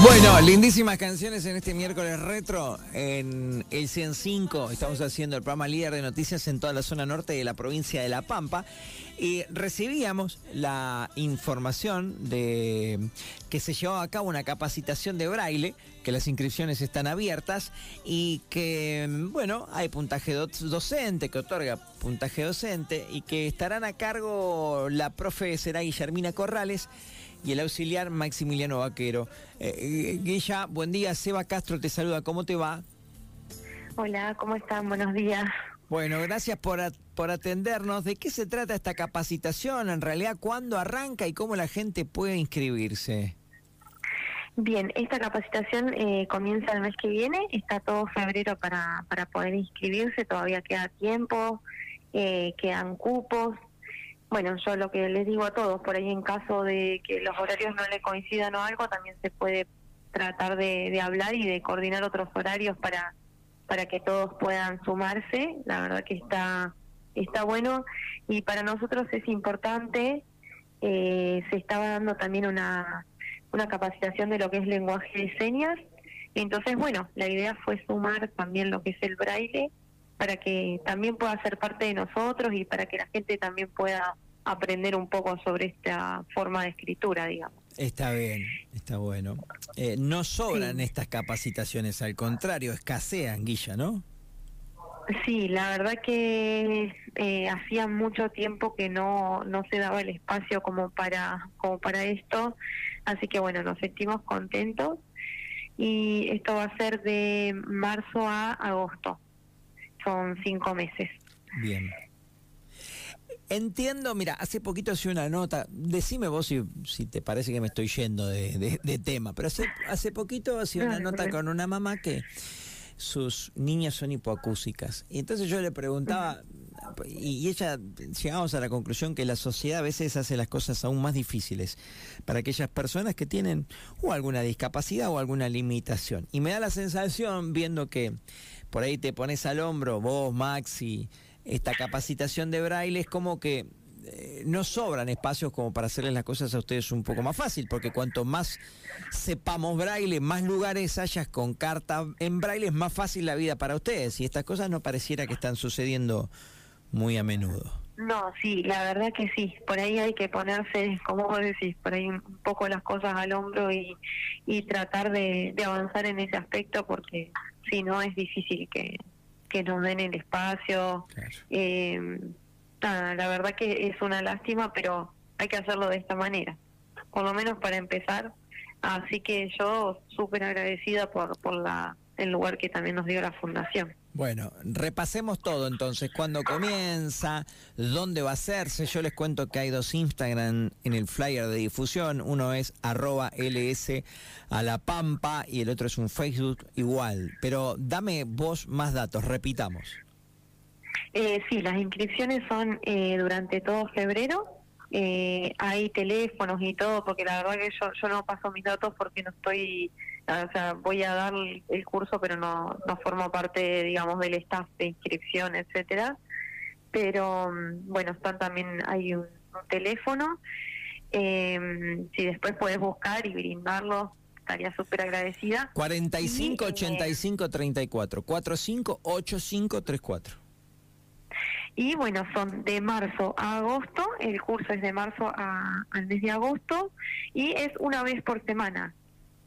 Bueno, lindísimas canciones en este miércoles retro en el 105. Estamos haciendo el programa líder de noticias en toda la zona norte de la provincia de La Pampa. Y recibíamos la información de que se llevaba a cabo una capacitación de braille, que las inscripciones están abiertas y que, bueno, hay puntaje docente, que otorga puntaje docente y que estarán a cargo la profe será Guillermina Corrales y el auxiliar Maximiliano Vaquero. Eh, eh, Guilla, buen día. Seba Castro te saluda. ¿Cómo te va? Hola, ¿cómo están? Buenos días. Bueno, gracias por, por atendernos. ¿De qué se trata esta capacitación? En realidad, ¿cuándo arranca y cómo la gente puede inscribirse? Bien, esta capacitación eh, comienza el mes que viene, está todo febrero para, para poder inscribirse, todavía queda tiempo, quedan cupos, bueno, yo lo que les digo a todos, por ahí en caso de que los horarios no le coincidan o algo, también se puede tratar de, hablar y de coordinar otros horarios para para que todos puedan sumarse. La verdad que está está bueno y para nosotros es importante. Eh, se estaba dando también una una capacitación de lo que es lenguaje de señas. Entonces, bueno, la idea fue sumar también lo que es el braille para que también pueda ser parte de nosotros y para que la gente también pueda aprender un poco sobre esta forma de escritura, digamos. Está bien, está bueno. Eh, no sobran estas capacitaciones, al contrario, escasean, Guilla, ¿no? Sí, la verdad que eh, hacía mucho tiempo que no, no se daba el espacio como para, como para esto, así que bueno, nos sentimos contentos y esto va a ser de marzo a agosto son cinco meses. Bien. Entiendo, mira, hace poquito hice una nota, decime vos si, si te parece que me estoy yendo de, tema, pero hace, hace poquito hacía una nota con una mamá que sus niñas son hipoacúsicas. Y entonces yo le preguntaba, y, ella llegamos a la conclusión que la sociedad a veces hace las cosas aún más difíciles para aquellas personas que tienen o alguna discapacidad o alguna limitación. Y me da la sensación, viendo que por ahí te pones al hombro, vos, Maxi, esta capacitación de braille es como que eh, no sobran espacios como para hacerles las cosas a ustedes un poco más fácil, porque cuanto más sepamos braille, más lugares hayas con carta en braille, es más fácil la vida para ustedes. Y estas cosas no pareciera que están sucediendo muy a menudo. No, sí, la verdad que sí. Por ahí hay que ponerse, como vos decís, por ahí un poco las cosas al hombro y, y tratar de, avanzar en ese aspecto porque si no es difícil que, que nos den el espacio. Eh, la verdad que es una lástima, pero hay que hacerlo de esta manera, por lo menos para empezar. Así que yo súper agradecida por, por la, el lugar que también nos dio la fundación. Bueno, repasemos todo entonces. ¿Cuándo comienza? ¿Dónde va a hacerse? Yo les cuento que hay dos Instagram en el flyer de difusión. Uno es arroba ls a la pampa y el otro es un Facebook igual. Pero dame vos más datos, repitamos. Eh, sí, las inscripciones son eh, durante todo febrero. Eh, hay teléfonos y todo, porque la verdad que yo, yo no paso mis datos porque no estoy o sea, voy a dar el curso, pero no, no formo parte, digamos, del staff de inscripción, etcétera. Pero, mm, bueno, están también, hay un, teléfono. Eh, si después puedes buscar y brindarlo, estaría súper agradecida. 45 85 34, 45 85 34. Y bueno, son de marzo a agosto, el curso es de marzo a, al mes de agosto y es una vez por semana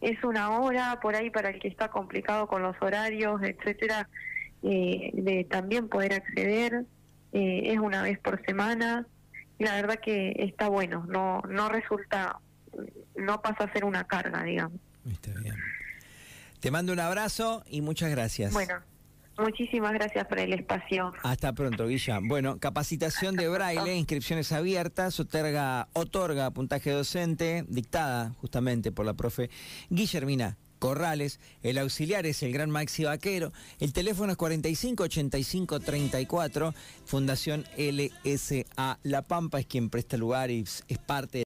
es una hora por ahí para el que está complicado con los horarios, etcétera, eh, de también poder acceder. Eh, es una vez por semana. Y la verdad que está bueno, no, no resulta, no pasa a ser una carga, digamos. Está bien. Te mando un abrazo y muchas gracias. Bueno, Muchísimas gracias por el espacio. Hasta pronto, Guilla. Bueno, capacitación de braille, inscripciones abiertas, otorga, otorga puntaje docente, dictada justamente por la profe Guillermina Corrales, el auxiliar es el gran Maxi Vaquero, el teléfono es 45 85 34, Fundación LSA La Pampa es quien presta lugar y es parte